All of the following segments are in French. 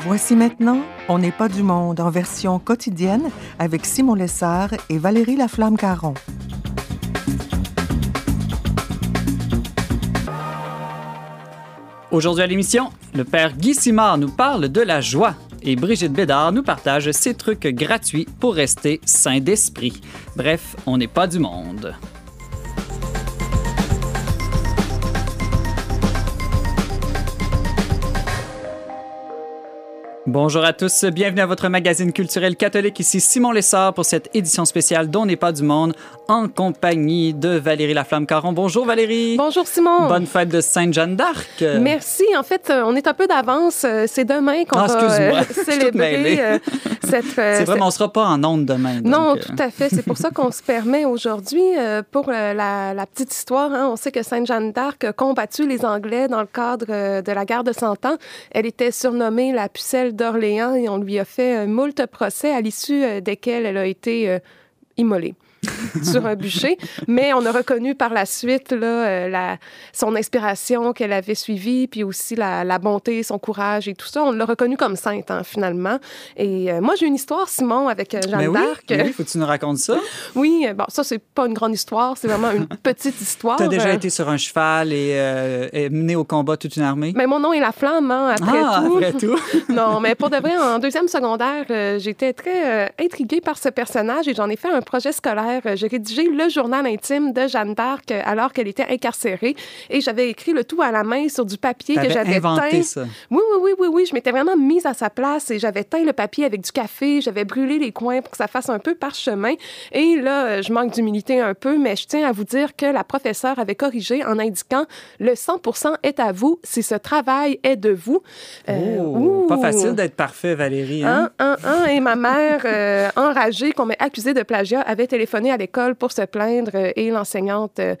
Voici maintenant On n'est pas du monde en version quotidienne avec Simon Lessard et Valérie Laflamme-Caron. Aujourd'hui à l'émission, le père Guy Simard nous parle de la joie et Brigitte Bédard nous partage ses trucs gratuits pour rester sain d'esprit. Bref, on n'est pas du monde. Bonjour à tous, bienvenue à votre magazine culturel catholique. Ici Simon Lessard pour cette édition spéciale dont n'est pas du monde en compagnie de Valérie Laflamme-Caron. Bonjour Valérie. Bonjour Simon. Bonne fête de Sainte-Jeanne d'Arc. Merci. En fait, on est un peu d'avance. C'est demain qu'on Ah, va euh, célébrer euh, cette. euh, C'est vrai, mais on sera pas en onde demain. Non, donc, euh, tout à fait. C'est pour ça qu'on se permet aujourd'hui, euh, pour euh, la, la petite histoire, hein, on sait que Sainte-Jeanne d'Arc a combattu les Anglais dans le cadre euh, de la guerre de Cent Ans. Elle était surnommée la pucelle d'Orléans et on lui a fait un moult procès à l'issue euh, desquels elle a été euh, immolée. sur un bûcher, mais on a reconnu par la suite là, euh, la, son inspiration qu'elle avait suivie, puis aussi la, la bonté, son courage et tout ça. On l'a reconnu comme sainte, hein, finalement. Et euh, moi, j'ai une histoire, Simon, avec euh, Jeanne oui, d'Arc. mais oui, faut que tu nous racontes ça. Oui, bon, ça, c'est pas une grande histoire, c'est vraiment une petite histoire. Tu as déjà été sur un cheval et, euh, et mené au combat toute une armée? Mais mon nom est la flamme, hein, après ah, tout. après tout. non, mais pour de vrai, en deuxième secondaire, euh, j'étais très intriguée par ce personnage et j'en ai fait un projet scolaire. Euh, J'ai rédigé le journal intime de Jeanne d'Arc euh, alors qu'elle était incarcérée et j'avais écrit le tout à la main sur du papier que j'avais teint. ça. Oui, oui, oui, oui, oui. Je m'étais vraiment mise à sa place et j'avais teint le papier avec du café. J'avais brûlé les coins pour que ça fasse un peu parchemin. Et là, euh, je manque d'humilité un peu, mais je tiens à vous dire que la professeure avait corrigé en indiquant le 100 est à vous si ce travail est de vous. Euh, Oh, pas facile d'être parfait, Valérie. Hein? Un, un, un. Et ma mère, euh, enragée qu'on m'ait accusée de plagiat, avait téléphoné à l'école pour se plaindre euh, et l'enseignante euh,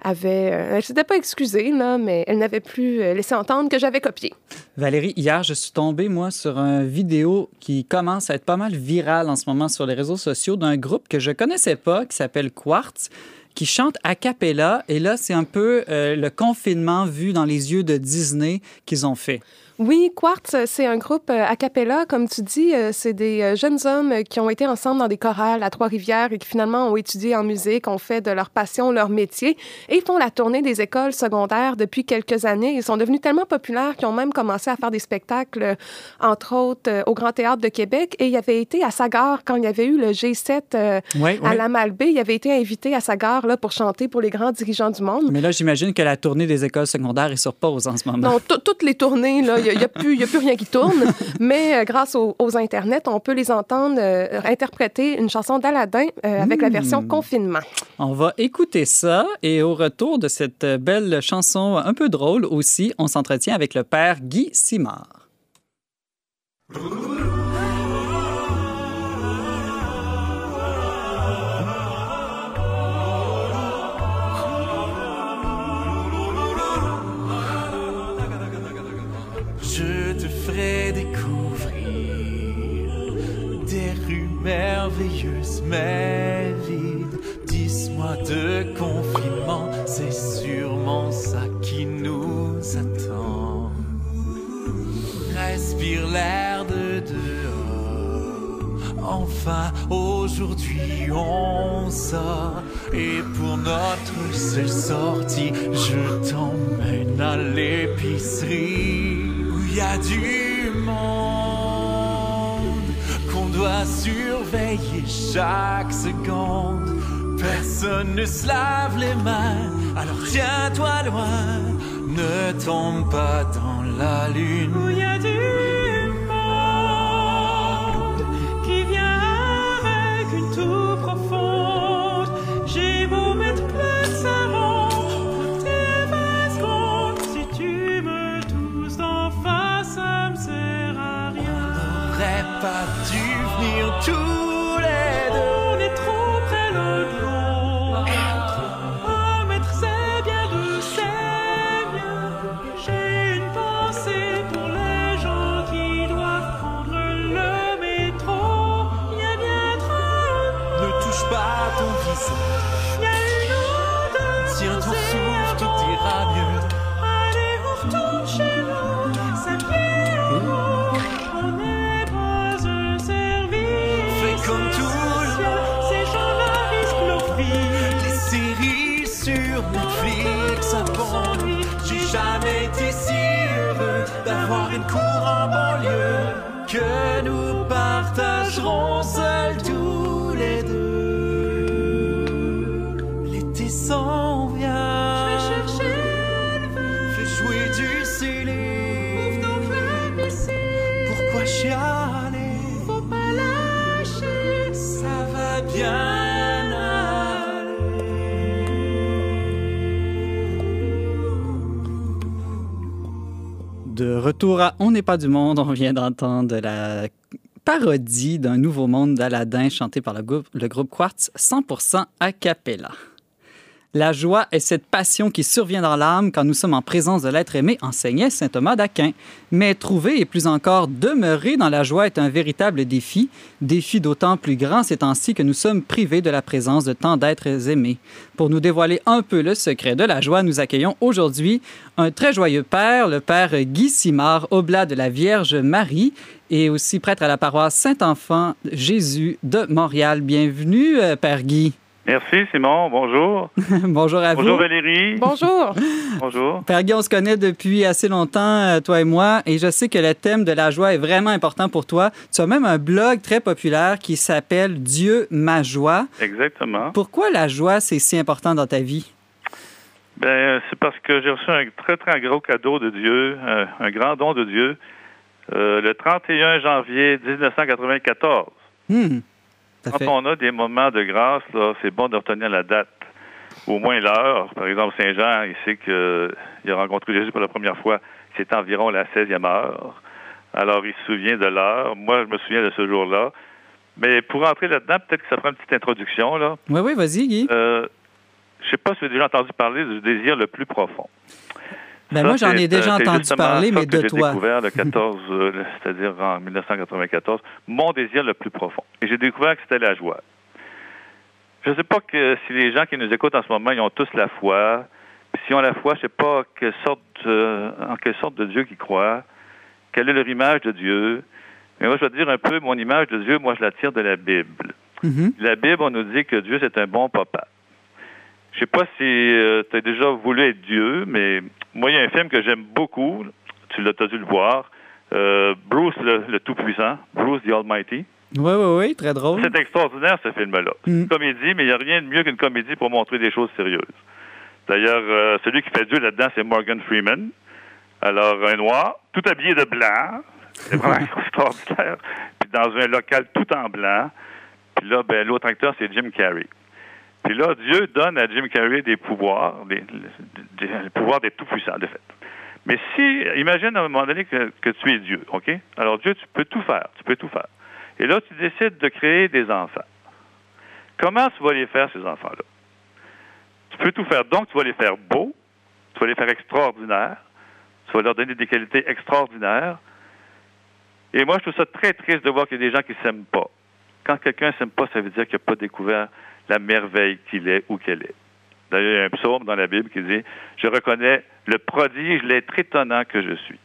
avait... euh, elle s'était pas excusée, là, mais elle n'avait plus laissé entendre que j'avais copié. Valérie, hier, je suis tombé, moi, sur une vidéo qui commence à être pas mal virale en ce moment sur les réseaux sociaux d'un groupe que je connaissais pas, qui s'appelle Quartz, qui chante a cappella. Et là, c'est un peu le confinement vu dans les yeux de Disney qu'ils ont fait. Oui, Quartz, c'est un groupe euh, a cappella, comme tu dis. euh, C'est des euh, jeunes hommes qui ont été ensemble dans des chorales à Trois-Rivières et qui finalement ont étudié en musique, ont fait de leur passion leur métier et font la tournée des écoles secondaires depuis quelques années. Ils sont devenus tellement populaires qu'ils ont même commencé à faire des spectacles, entre autres, au Grand Théâtre de Québec. Et il avait été à Sagar quand il y avait eu le G7 euh, Oui, à la Malbaie. Il avait été invité à Sagar là, pour chanter pour les grands dirigeants du monde. Mais là, j'imagine que la tournée des écoles secondaires est sur pause en ce moment. Non, tout- toutes les tournées, là, il n'y a, a plus rien qui tourne. Mais euh, grâce aux, aux Internet, on peut les entendre euh, interpréter une chanson d'Aladin euh, avec la version confinement. On va écouter ça et au retour de cette belle chanson un peu drôle aussi, on s'entretient avec le père Guy Simard. Mais vides. Dis-moi de confinement, c'est sûrement ça qui nous attend. Respire l'air de dehors. Enfin, aujourd'hui on sort. Et pour notre seule sortie, je t'emmène à l'épicerie où il y a du monde doit surveiller chaque seconde. Personne ne se lave les mains, alors tiens-toi loin, ne tombe pas dans la lune. De retour à On n'est pas du monde, on vient d'entendre la parodie d'un nouveau monde d'Aladin chanté par le groupe, le groupe Quartz 100% a cappella. La joie est cette passion qui survient dans l'âme quand nous sommes en présence de l'être aimé, enseignait saint Thomas d'Aquin. Mais trouver et plus encore demeurer dans la joie est un véritable défi, défi d'autant plus grand ces temps-ci que nous sommes privés de la présence de tant d'êtres aimés. Pour nous dévoiler un peu le secret de la joie, nous accueillons aujourd'hui un très joyeux père, le père Guy Simard, oblat de la Vierge Marie et aussi prêtre à la paroisse Saint-Enfant Jésus de Montréal. Bienvenue, euh, Père Guy. Merci Simon, bonjour. Bonjour à Bonjour vous. Valérie. Bonjour. Bonjour. Père Guy, on se connaît depuis assez longtemps, euh, toi et moi, et je sais que le thème de la joie est vraiment important pour toi. Tu as même un blog très populaire qui s'appelle Dieu, ma joie. Exactement. Pourquoi la joie, c'est si important dans ta vie? Ben, euh, c'est parce que j'ai reçu un très très gros cadeau de Dieu, euh, un grand don de Dieu, euh, le 31 janvier 1994. Hmm. Quand fait- on a des moments de grâce, c'est bon de retenir la date, au moins l'heure. Par exemple, Saint Jean, il sait qu'il a rencontré Jésus pour la première fois. C'était environ la 16e heure. Alors, il se souvient de l'heure. Moi, je me souviens de ce jour-là. Mais pour entrer là-dedans, peut-être que ça prend une petite introduction. Là. Oui, oui, vas-y, Guy. Euh, je sais pas si vous avez déjà entendu parler du désir le plus profond. Ben Ça, moi, j'en ai déjà euh, c'est entendu parler, mais de j'ai toi. découvert le 14, euh, c'est-à-dire en 1994, mon désir le plus profond. Et j'ai découvert que c'était la joie. Je ne sais pas que si les gens qui nous écoutent en ce moment, ils ont tous la foi. Puis S'ils ont la foi, je ne sais pas quelle sorte, euh, en quelle sorte de Dieu qu'ils croient, quelle est leur image de Dieu. Mais moi, je vais te dire un peu, mon image de Dieu, moi, je la tire de la Bible. Mhm. La Bible, on nous dit que Dieu, c'est un bon papa. Je sais pas si tu as déjà voulu être Dieu, mais moi, il y a un film que j'aime beaucoup. Tu l'as dû le voir. Euh, Bruce, le, le Tout-Puissant. Bruce the Almighty. Oui, oui, oui, très drôle. C'est extraordinaire, ce film-là. Mm. une comédie, mais il n'y a rien de mieux qu'une comédie pour montrer des choses sérieuses. D'ailleurs, euh, celui qui fait Dieu là-dedans, c'est Morgan Freeman. Alors, un noir, tout habillé de blanc. C'est vraiment extraordinaire. Puis dans un local tout en blanc. Puis là, ben, l'autre acteur, c'est Jim Carrey. Puis là, Dieu donne à Jim Carrey des pouvoirs, des, des- d'être tout-puissant, de fait. Mais si, imagine à un moment donné que, que tu es Dieu, OK? Alors, Dieu, tu peux tout faire, tu peux tout faire. Et là, tu décides de créer des enfants. Comment tu vas les faire, ces enfants-là? Tu peux tout faire. Donc, tu vas les faire beaux, tu vas les faire extraordinaires, tu vas leur donner des qualités extraordinaires. Et moi, je trouve ça très triste de voir qu'il y a des gens qui ne s'aiment pas. Quand quelqu'un ne s'aime pas, ça veut dire qu'il n'a pas découvert la merveille qu'il est ou qu'elle est. D'ailleurs, il y a un psaume dans la Bible qui dit Je reconnais le prodige, l'être étonnant que je suis.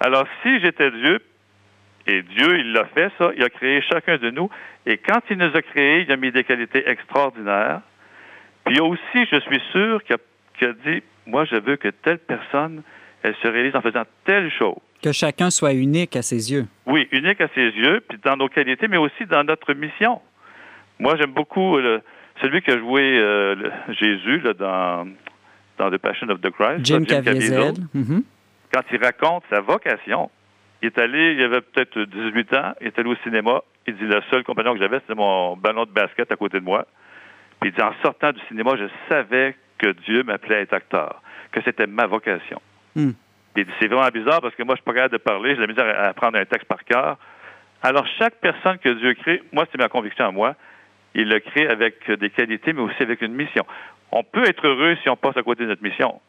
Alors, si j'étais Dieu, et Dieu, il l'a fait, ça, il a créé chacun de nous, et quand il nous a créés, il a mis des qualités extraordinaires. Puis aussi, je suis sûr, qu'il a, qu'il a dit Moi, je veux que telle personne, elle se réalise en faisant telle chose. Que chacun soit unique à ses yeux. Oui, unique à ses yeux, puis dans nos qualités, mais aussi dans notre mission. Moi, j'aime beaucoup euh, le- celui qui a joué euh, le- Jésus là, dans, dans The Passion of the Christ. Jim là, Caviezel. Mhm. Quand il raconte sa vocation, il est allé, il avait peut-être 18 ans, il est allé au cinéma. Il dit, le seul compagnon que j'avais, c'était mon ballon de basket à côté de moi. Puis il dit, en sortant du cinéma, je savais que Dieu m'appelait à être acteur, que c'était ma vocation. Hmm. Il dit, c'est vraiment bizarre parce que moi, je suis pas capable de parler, j'ai la misère à apprendre un texte par cœur. Alors, chaque personne que Dieu crée, moi, c'est ma conviction à moi, il le crée avec des qualités, mais aussi avec une mission. On peut être heureux si on passe à côté de notre mission.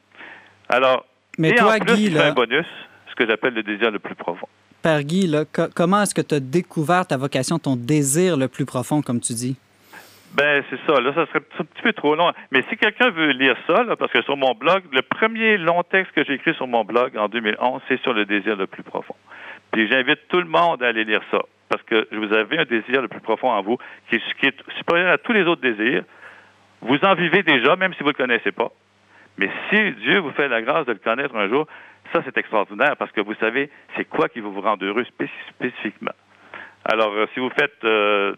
Alors, Mais et toi, en plus, Guy, là, un bonus, ce que j'appelle le désir le plus profond. Père Guy, là, co- comment est-ce que tu as découvert ta vocation, ton désir le plus profond, comme tu dis? Ben, c'est ça. Là, ça serait un petit peu trop long. Mais si quelqu'un veut lire ça, là, parce que sur mon blog, le premier long texte que j'ai écrit sur mon blog en 2011, c'est sur le désir le plus profond. Puis j'invite tout le monde à aller lire ça, parce que vous avez un désir le plus profond en vous, qui est, supérieur à tous les autres désirs. Vous en vivez déjà, même si vous ne le connaissez pas. Mais si Dieu vous fait la grâce de le connaître un jour, ça, c'est extraordinaire parce que vous savez, c'est quoi qui va vous rendre heureux spéc- spécifiquement. Alors, euh, si vous faites euh,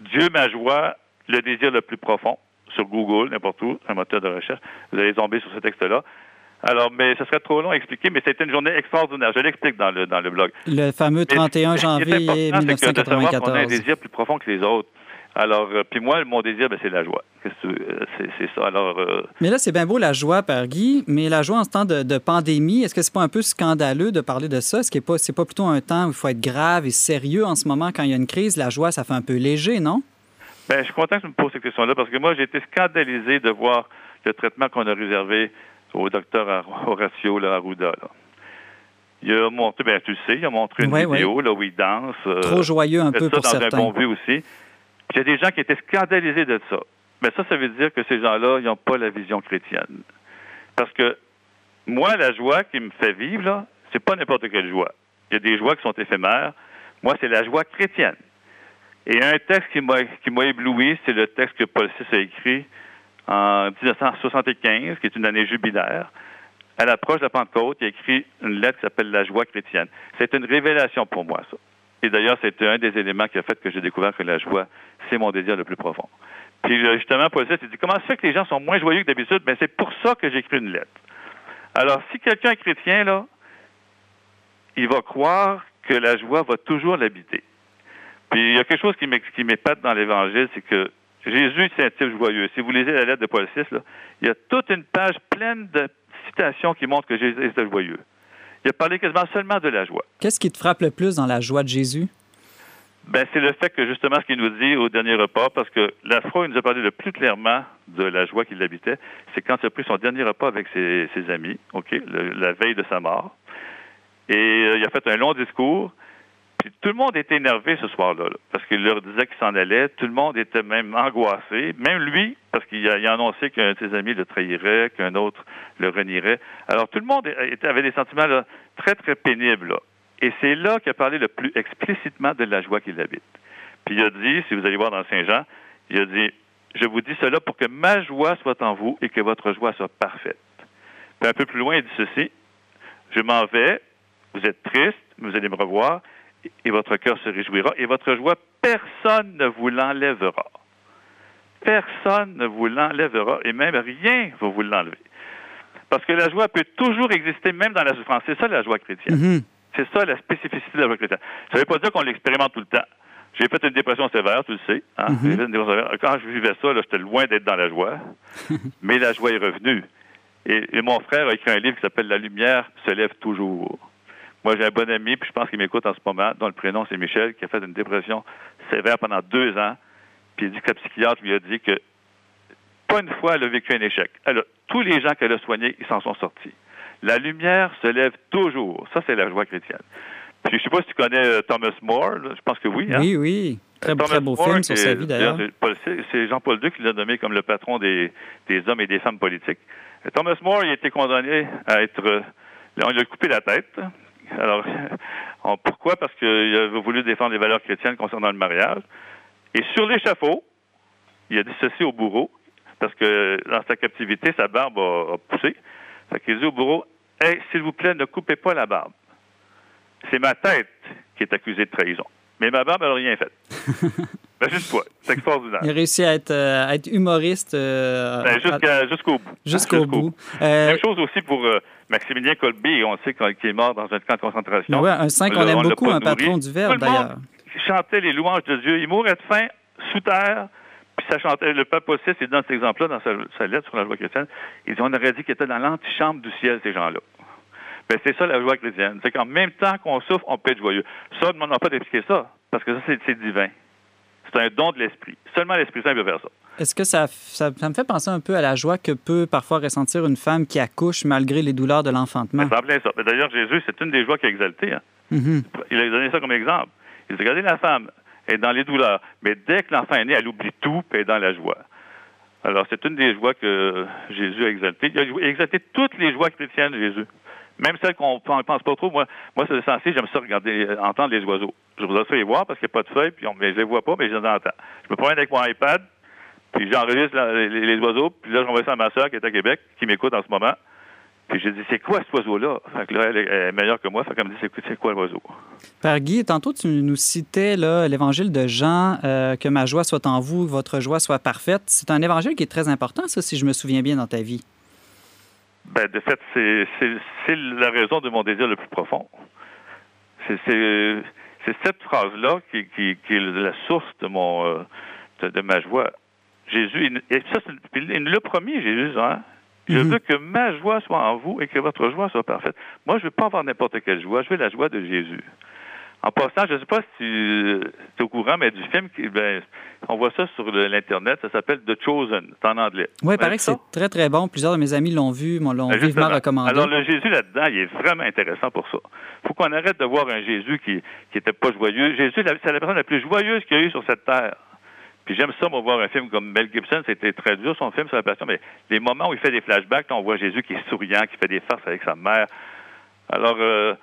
Dieu, ma joie, le désir le plus profond sur Google, n'importe où, un moteur de recherche, vous allez tomber sur ce texte-là. Alors, mais ce serait trop long à expliquer, mais c'était une journée extraordinaire. Je l'explique dans le, dans le blog. Le fameux Mais 31 ce qui est janvier important, c'est que de savoir qu'on a un 1994. désir plus profond que les autres. Alors, euh, puis moi, mon désir, ben, c'est la joie. Euh, C'est ça. Alors, euh, Mais là, c'est bien beau la joie, Père Guy, mais la joie en ce temps de, de pandémie, est-ce que c'est pas un peu scandaleux de parler de ça? Est-ce que pas, c'est pas plutôt un temps où il faut être grave et sérieux en ce moment quand il y a une crise? La joie, ça fait un peu léger, non? Ben, je suis content que tu me poses cette question-là parce que moi, j'ai été scandalisé de voir le traitement qu'on a réservé au docteur Horacio là, Arruda. Là. Il a montré, ben, tu le sais, il a montré une Ouais, vidéo là, où il danse. euh, Trop joyeux un peu ça pour dans certains. un bon but aussi. Puis il y a des gens qui étaient scandalisés de ça. Mais ça, ça veut dire que ces gens-là, ils n'ont pas la vision chrétienne. Parce que moi, la joie qui me fait vivre, là, c'est pas n'importe quelle joie. Il y a des joies qui sont éphémères. Moi, c'est la joie chrétienne. Et un texte qui m'a qui m'a ébloui, c'est le texte que Paul VI a écrit en 1975, qui est une année jubilaire. À l'approche de la Pentecôte, il a écrit une lettre qui s'appelle La joie chrétienne. C'est une révélation pour moi, ça. Et d'ailleurs, c'était un des éléments qui a fait que j'ai découvert que la joie, c'est mon désir le plus profond. Puis euh, justement, Paul il dit, comment ça fait que les gens sont moins joyeux que d'habitude? Ben, c'est pour ça que j'ai écrit une lettre. Alors, si quelqu'un est chrétien, là, il va croire que la joie va toujours l'habiter. Puis il y a quelque chose qui m'épate dans l'Évangile, c'est que Jésus, c'est un type joyeux. Si vous lisez la lettre de Paul VI, là, il y a toute une page pleine de citations qui montrent que Jésus était joyeux. Il a parlé quasiment seulement de la joie. Qu'est-ce qui te frappe le plus dans la joie de Jésus? Ben, c'est le fait que justement ce qu'il nous dit au dernier repas, parce que la fois où il nous a parlé le plus clairement de la joie qui l'habitait, c'est quand il a pris son dernier repas avec ses, ses amis, ok, le- la veille de sa mort, et euh, il a fait un long discours. Tout le monde était énervé ce soir-là, là, parce qu'il leur disait qu'il s'en allait. Tout le monde était même angoissé, même lui, parce qu'il a, annoncé qu'un de ses amis le trahirait, qu'un autre le renierait. Alors tout le monde avait des sentiments très très pénibles. Et c'est là qu'il a parlé le plus explicitement de la joie qu'il habite. Puis il a dit, si vous allez voir dans Saint Jean, il a dit, je vous dis cela pour que ma joie soit en vous et que votre joie soit parfaite. Puis un peu plus loin, il dit ceci, je m'en vais, vous êtes triste, vous allez me revoir, et- votre cœur se réjouira, et votre joie, personne ne vous l'enlèvera. Personne ne vous l'enlèvera, et même rien ne va vous l'enlever. Parce que la joie peut toujours exister, même dans la souffrance. C'est ça la joie chrétienne. Mhm. C'est ça la spécificité de la joie chrétienne. Ça ne veut pas dire qu'on l'expérimente tout le temps. J'ai fait une dépression sévère, tu le sais. Hein? Mhm. Sévère. Quand je vivais ça, j'étais loin d'être dans la joie. mais la joie est revenue. Et, et mon frère a écrit un livre qui s'appelle La lumière se lève toujours. Moi, j'ai un bon ami, puis je pense qu'il m'écoute en ce moment, dont le prénom c'est Michel, qui a fait une dépression sévère pendant deux ans. Puis il dit que la psychiatre lui a dit que pas une fois elle a vécu un échec. Elle a- tous les gens qu'elle a soignés, ils s'en sont sortis. La lumière se lève toujours. Ça, c'est la joie chrétienne. Puis je sais pas si tu connais euh, Thomas More, là. je pense que oui. Hein? Oui, oui. Très, Thomas très beau film sur sa vie, d'ailleurs. c'est Paul- c'est- C'est Jean-Paul II qui l'a nommé comme le patron des, des hommes et des femmes politiques. Et Thomas More, il a été condamné à être... euh, On lui a coupé la tête. Alors, pourquoi? Parce qu'il avait voulu défendre les valeurs chrétiennes concernant le mariage. Et sur l'échafaud, il a dit ceci au bourreau, parce que dans sa captivité, sa barbe a, a poussé. Fait qu'il dit au bourreau, « Hey, s'il vous plaît, ne coupez pas la barbe. C'est ma tête qui est accusée de trahison. Mais ma barbe, elle n'a rien fait. ben, juste quoi. C'est extraordinaire. Il a réussi à être, euh, à être humoriste euh, Ben, à- jusqu'au bout. jusqu'au bout. Euh, Même chose aussi pour euh, Maximilien Colby, on sait qu'il est mort dans un camp de concentration. ouais, un saint qu'on aime beaucoup, un patron du Verbe, d'ailleurs. chantait les louanges de Dieu. Il mourait de faim sous terre, puis ça chantait. Le pape aussi, il donne cet exemple-là dans sa, sa lettre sur la joie chrétienne. Il dit on aurait dit qu'il était dans l'antichambre du ciel, ces gens-là. Ben, c'est ça la joie chrétienne. C'est qu'en même temps qu'on souffre, on peut être joyeux. Ça, on n'a pas d'expliquer ça, parce que ça, c'est, c'est divin. C'est un don de l'esprit. Seulement l'Esprit Saint peut faire ça. Est-ce que ça, ça, ça me fait penser un peu à la joie que peut parfois ressentir une femme qui accouche malgré les douleurs de l'enfantement? En plein ça. D'ailleurs, Jésus, c'est une des joies qu'il a exaltées. hein. Mhm. Il a donné ça comme exemple. Il dit, regardez la femme, elle est dans les douleurs, mais dès que l'enfant est né, elle oublie tout, puis elle est dans la joie. Alors, c'est une des joies que Jésus a exaltées. Il a exalté toutes les joies chrétiennes, Jésus. Même celles qu'on ne pense pas trop. Moi, moi c'est essentiel, j'aime ça regarder, euh, entendre les oiseaux. Je voudrais ça les voir parce qu'il n'y a pas de feuilles, puis on, je les vois pas, mais je les entends. Je me promène avec mon iPad, puis j'enregistre les, oiseaux, puis là, j'envoie ça à ma soeur qui est à Québec, qui m'écoute en ce moment. Puis j'ai dit, c'est quoi cet oiseau-là? Fait que là, elle est, meilleure que moi. Fait qu'elle me dit, c'est quoi l'oiseau? Père Guy, tantôt, tu nous citais l'évangile de Jean, euh, que ma joie soit en vous, votre joie soit parfaite. C'est un évangile qui est très important, ça, si je me souviens bien, dans ta vie. Ben, de fait, c'est, la raison de mon désir le plus profond. C'est, cette phrase-là qui, qui, qui est la source de mon euh, de, de ma joie. Jésus, il- et ça, il nous l'a promis, Jésus, hein? Je Mhm. veux que ma joie soit en vous et que votre joie soit parfaite. Moi, je veux pas avoir n'importe quelle joie. Je veux la joie de Jésus. En passant, je ne sais pas si tu es au courant, mais du film, qui, ben, on voit ça sur l'Internet, ça s'appelle The Chosen, c'est en anglais. Oui, il Ouais, paraît que c'est très, très bon. Plusieurs de mes amis l'ont vu, m'ont- l'ont Ben, vivement recommandé. Alors, le Jésus là-dedans, il est vraiment intéressant pour ça. faut qu'on arrête de voir un Jésus qui qui était pas joyeux. Jésus, c'est la personne la plus joyeuse qu'il y a eu sur cette terre. Puis j'aime ça, moi, voir un film comme Mel Gibson, c'était très dur, son film sur la passion, mais les moments où il fait des flashbacks, là, on voit Jésus qui est souriant, qui fait des farces avec sa mère. Alors, euh,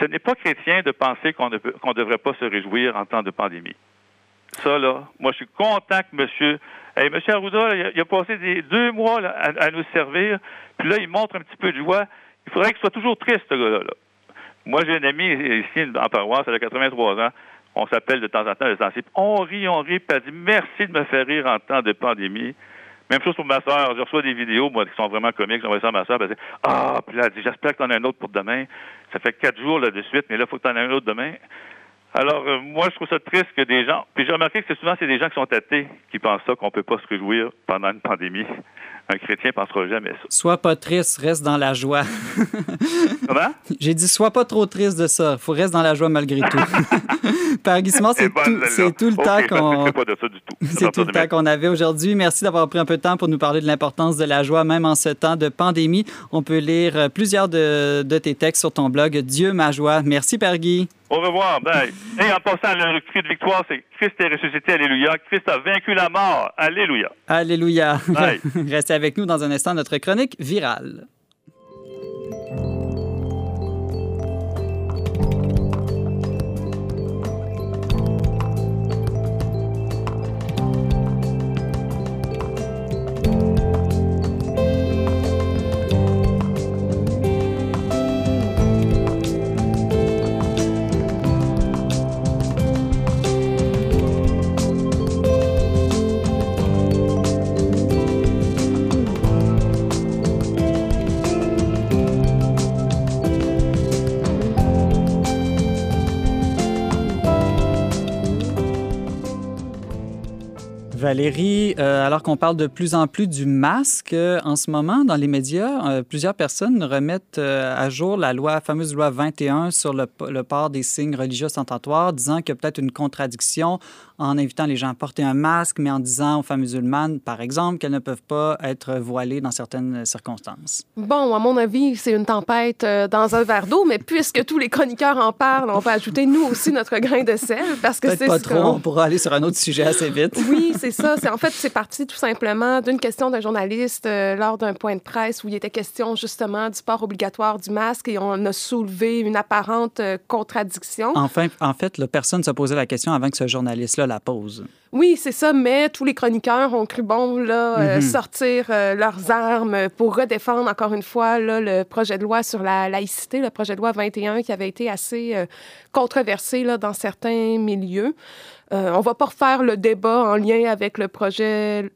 ce n'est pas chrétien de penser qu'on ne devrait pas se réjouir en temps de pandémie. Ça, là, moi, je suis content que monsieur... Hey, monsieur Arruda, il, a, passé des deux mois à, nous servir, puis là, il montre un petit peu de joie. Il faudrait qu'il soit toujours triste, ce gars-là. là. Moi, j'ai un ami ici en paroisse, elle a 83 ans. On s'appelle de temps en temps les sensibles. On rit, on rit, puis elle dit merci de me faire rire en temps de pandémie. Même chose pour ma soeur. Je reçois des vidéos, moi, qui sont vraiment comiques. J'envoie ça à ma soeur. Elle dit Ah, puis là, J'espère que tu en as un autre pour demain. Ça fait quatre jours là, de suite, mais là, faut que tu en aies un autre demain. Alors, euh, moi, je trouve ça triste que des gens. Puis j'ai remarqué que c'est souvent c'est des gens qui sont athées qui pensent ça, qu'on ne peut pas se réjouir pendant une pandémie. Un chrétien ne pensera jamais ça. Sois pas triste, reste dans la joie. Comment? J'ai dit, sois pas trop triste de ça. Faut rester dans la joie malgré tout. Père Guismond, c'est Eh, bonne, tout, c'est tout le Ok, temps qu'on... pas de ça du tout. À C'est tout le temps qu'on avait aujourd'hui. Merci d'avoir pris un peu de temps pour nous parler de l'importance de la joie, même en ce temps de pandémie. On peut lire euh, plusieurs de, de tes textes sur ton blog Dieu ma joie. Merci, Père Guy. Au revoir. Bye. Et en passant, le cri de victoire, c'est Christ est ressuscité. Alléluia. Christ a vaincu la mort. Alléluia. Alléluia. Bye. Restez avec nous dans un instant, notre chronique virale. Valérie, euh, alors qu'on parle de plus en plus du masque, euh, en ce moment, dans les médias, euh, plusieurs personnes remettent à jour la loi, la fameuse loi 21 sur le, le port des signes religieux ostentatoires, disant qu'il y a peut-être une contradiction en invitant les gens à porter un masque, mais en disant aux femmes musulmanes, par exemple, qu'elles ne peuvent pas être voilées dans certaines circonstances. Bon, à mon avis, c'est une tempête euh, dans un verre d'eau, mais puisque tous les chroniqueurs en parlent, on va ajouter nous aussi notre grain de sel parce que c'est pas ce trop, on pourra aller sur un autre sujet assez vite. Oui, c'est ça. C'est en fait, c'est parti tout simplement d'une question d'un journaliste euh, lors d'un point de presse où il était question justement du port obligatoire du masque et on a soulevé une apparente euh, contradiction. Enfin, en fait, là, personne ne se posait la question avant que ce journaliste-là la. Oui, c'est ça, mais tous les chroniqueurs ont cru bon là, euh, Mhm. sortir euh, leurs armes pour redéfendre encore une fois là, le projet de loi sur la laïcité, le projet de loi 21 qui avait été assez euh, controversé là, dans certains milieux. On va pas refaire le débat en lien avec le projet,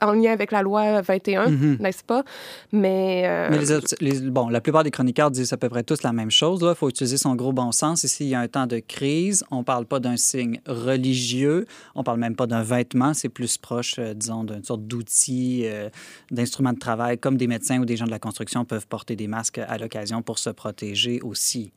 en lien avec la loi 21, Mhm. n'est-ce pas? Mais, euh, Mais les obs- les- bon, la plupart des chroniqueurs disent à peu près tous la même chose. Il faut utiliser son gros bon sens. Ici, il y a un temps de crise. On ne parle pas d'un signe religieux. On ne parle même pas d'un vêtement. C'est plus proche, euh, disons, d'une sorte d'outil, euh, d'instrument de travail, comme des médecins ou des gens de la construction peuvent porter des masques à l'occasion pour se protéger aussi.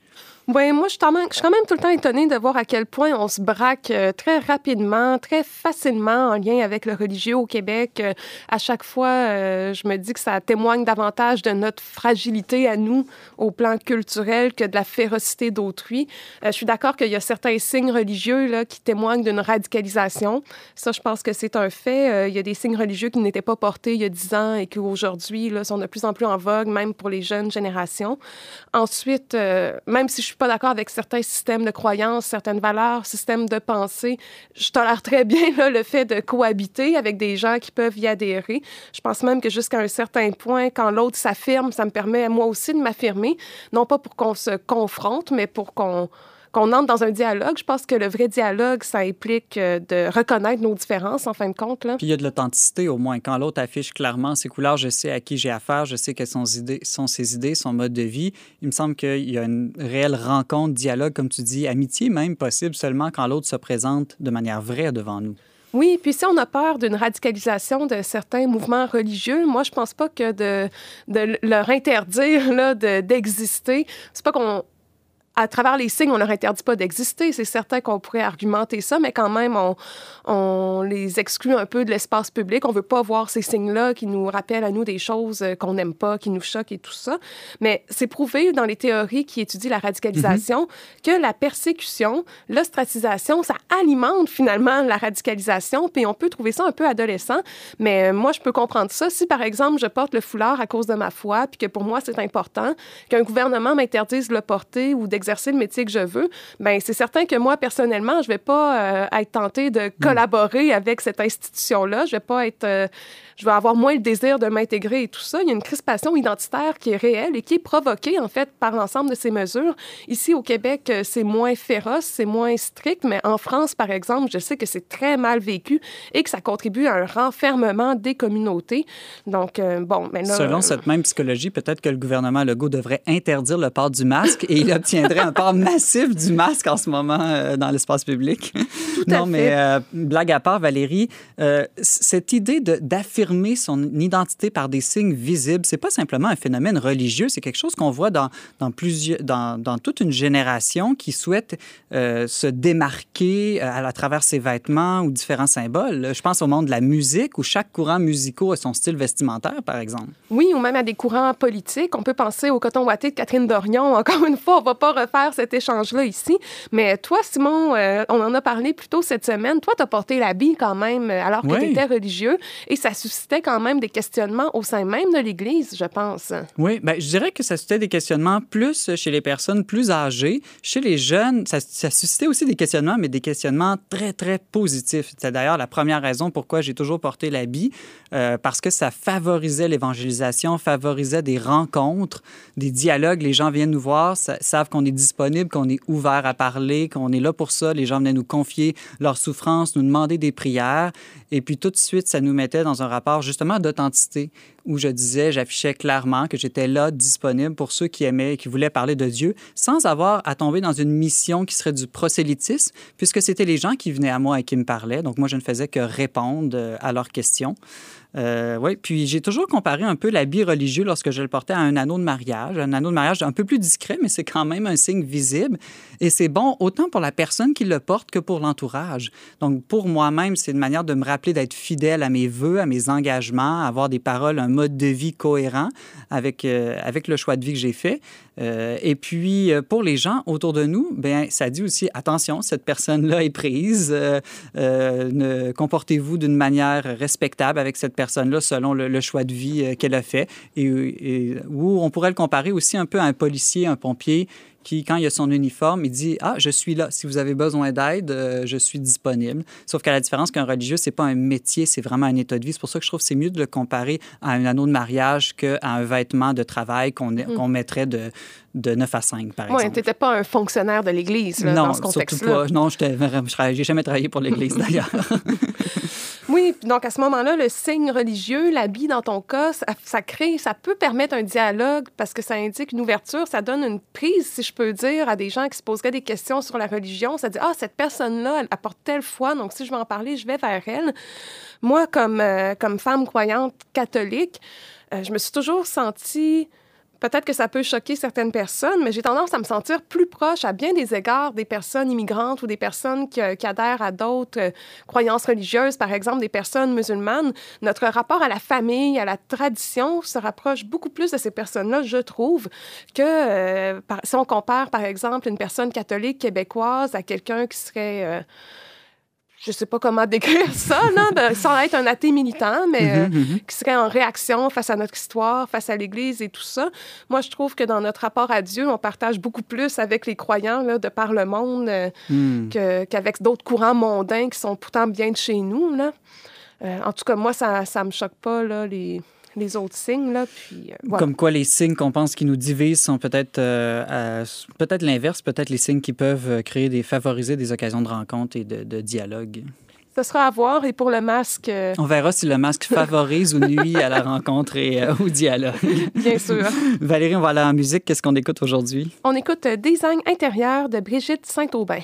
Oui, moi, je suis, quand même, tout le temps étonnée de voir à quel point on se braque euh, très rapidement, très facilement en lien avec le religieux au Québec. Euh, à chaque fois, euh, je me dis que ça témoigne davantage de notre fragilité à nous au plan culturel que de la férocité d'autrui. Je suis d'accord qu'il y a certains signes religieux là, qui témoignent d'une radicalisation. Ça, je pense que c'est un fait. Il y a des signes religieux qui n'étaient pas portés il y a 10 ans et qui aujourd'hui sont de plus en plus en vogue, même pour les jeunes générations. Ensuite, même si je suis pas d'accord avec certains systèmes de croyances, certaines valeurs, systèmes de pensée, je tolère très bien le fait de cohabiter avec des gens qui peuvent y adhérer. Je pense même que jusqu'à un certain point, quand l'autre s'affirme, ça me permet moi aussi de m'affirmer, non pas pour qu'on se confronte, mais pour qu'on qu'on entre dans un dialogue. Je pense que le vrai dialogue, ça implique euh, de reconnaître nos différences, en fin de compte. Là. Puis il y a de l'authenticité au moins. Quand l'autre affiche clairement ses couleurs, je sais à qui j'ai affaire, je sais quelles sont, idées, sont ses idées, son mode de vie. Il me semble qu'il y a une réelle rencontre, dialogue, comme tu dis, amitié même possible seulement quand l'autre se présente de manière vraie devant nous. Oui, puis si on a peur d'une radicalisation de certains mouvements religieux, moi, je pense pas que de, de leur interdire là, de, d'exister, c'est pas qu'on à travers les signes, on leur interdit pas d'exister. C'est certain qu'on pourrait argumenter ça, mais quand même, on, on les exclut un peu de l'espace public. On veut pas voir ces signes-là qui nous rappellent à nous des choses euh, qu'on n'aime pas, qui nous choquent et tout ça. Mais c'est prouvé dans les théories qui étudient la radicalisation que la persécution, l'ostracisation, ça alimente finalement la radicalisation. Puis on peut trouver ça un peu adolescent, mais euh, moi, je peux comprendre ça. Si, par exemple, je porte le foulard à cause de ma foi, puis que pour moi, c'est important, qu'un gouvernement m'interdise de le porter ou d'exercer le métier que je veux, ben c'est certain que moi, personnellement, je vais pas euh, être tentée de collaborer avec cette institution-là. Je vais pas être... euh, je vais avoir moins le désir de m'intégrer et tout ça. Il y a une crispation identitaire qui est réelle et qui est provoquée, en fait, par l'ensemble de ces mesures. Ici, au Québec, euh, c'est moins féroce, c'est moins strict, mais en France, par exemple, je sais que c'est très mal vécu et que ça contribue à un renfermement des communautés. Donc, euh, bon, mais là... Selon cette même psychologie, peut-être que le gouvernement Legault devrait interdire le port du masque et il obtiendrait un port massif du masque en ce moment euh, dans l'espace public. à non, mais fait. euh, blague à part, Valérie, euh, cette idée d'affirmer son identité par des signes visibles, c'est pas simplement un phénomène religieux, c'est quelque chose qu'on voit dans, dans, plusieurs, dans, dans toute une génération qui souhaite euh, se démarquer à, à travers ses vêtements ou différents symboles. Je pense au monde de la musique où chaque courant musical a son style vestimentaire, par exemple. Oui, ou même à des courants politiques. On peut penser au coton ouaté de Catherine Dorion. Encore une fois, on va pas refaire cet échange-là ici. Mais toi, Simon, euh, on en a parlé plus tôt cette semaine. Toi, tu as porté l'habit quand même euh, alors que Oui. tu étais religieux et ça suscitait quand même des questionnements au sein même de l'Église, je pense. Oui, ben, je dirais que ça suscitait des questionnements plus chez les personnes plus âgées. Chez les jeunes, ça, ça suscitait aussi des questionnements, mais des questionnements très, très positifs. C'est d'ailleurs la première raison pourquoi j'ai toujours porté l'habit, euh, parce que ça favorisait l'évangélisation, favorisait des rencontres, des dialogues. Les gens viennent nous voir, sa- savent qu'on est disponible, qu'on est ouvert à parler, qu'on est là pour ça. Les gens venaient nous confier leurs souffrances, nous demander des prières. Et puis tout de suite, ça nous mettait dans un rapport justement d'authenticité où je disais, j'affichais clairement que j'étais là, disponible pour ceux qui aimaient et qui voulaient parler de Dieu, sans avoir à tomber dans une mission qui serait du prosélytisme, puisque c'était les gens qui venaient à moi et qui me parlaient. Donc moi, je ne faisais que répondre euh, à leurs questions. Euh, oui, puis j'ai toujours comparé un peu l'habit religieux lorsque je le portais à un anneau de mariage. Un anneau de mariage un peu plus discret, mais c'est quand même un signe visible. Et c'est bon autant pour la personne qui le porte que pour l'entourage. Donc pour moi-même, c'est une manière de me rappeler d'être fidèle à mes vœux, à mes engagements, avoir des paroles, un mode de vie cohérent avec, euh, avec le choix de vie que j'ai fait. Euh, et puis, euh, pour les gens autour de nous, ben, ça dit aussi, attention, cette personne-là est prise. Euh, Comportez-vous d'une manière respectable avec cette personne-là selon le, choix de vie qu'elle a fait. Et, et où on pourrait le comparer aussi un peu à un policier, un pompier qui, quand il a son uniforme, il dit Ah, je suis là. Si vous avez besoin d'aide, euh, je suis disponible. Sauf qu'à la différence qu'un religieux, c'est pas un métier, c'est vraiment un état de vie. C'est pour ça que je trouve que c'est mieux de le comparer à un anneau de mariage qu'à un vêtement de travail qu'on qu'on mettrait de, de 9 à 5, par Oui, exemple. tu n'étais pas un fonctionnaire de l'Église là, non, dans ce surtout contexte-là. pas. Non, je j'ai jamais travaillé pour l'Église d'ailleurs. Oui, donc à ce moment-là, le signe religieux, l'habit dans ton cas, ça, ça crée, ça peut permettre un dialogue parce que ça indique une ouverture, ça donne une prise, si je peux dire, à des gens qui se poseraient des questions sur la religion. Ça dit, ah, cette personne-là, elle apporte telle foi, donc si je veux en parler, je vais vers elle. Moi, comme, euh, comme femme croyante catholique, euh, je me suis toujours sentie Peut-être que ça peut choquer certaines personnes, mais j'ai tendance à me sentir plus proche à bien des égards des personnes immigrantes ou des personnes qui, euh, adhèrent à d'autres euh, croyances religieuses, par exemple des personnes musulmanes. Notre rapport à la famille, à la tradition se rapproche beaucoup plus de ces personnes-là, je trouve, que euh, si on compare, par exemple, une personne catholique québécoise à quelqu'un qui serait... je sais pas comment décrire ça, de- sans être un athée militant, mais euh, qui serait en réaction face à notre histoire, face à l'Église et tout ça. Moi, je trouve que dans notre rapport à Dieu, on partage beaucoup plus avec les croyants là, de par le monde euh, Hmm. qu'avec d'autres courants mondains qui sont pourtant bien de chez nous. Là. Euh, en tout cas, moi, ça ne me choque pas, là, les, les autres signes. Euh. Comme quoi, les signes qu'on pense qui nous divisent sont peut-être euh, à- peut-être l'inverse, peut-être les signes qui peuvent euh, créer des favoriser des occasions de rencontre et de dialogue. Ce sera à voir. Et pour le masque, euh, On verra si le masque favorise ou nuit à la rencontre et euh, au dialogue. bien sûr. Valérie, on va aller en musique. Qu'est-ce qu'on écoute aujourd'hui? On écoute euh, Design intérieur de Brigitte Saint-Aubin.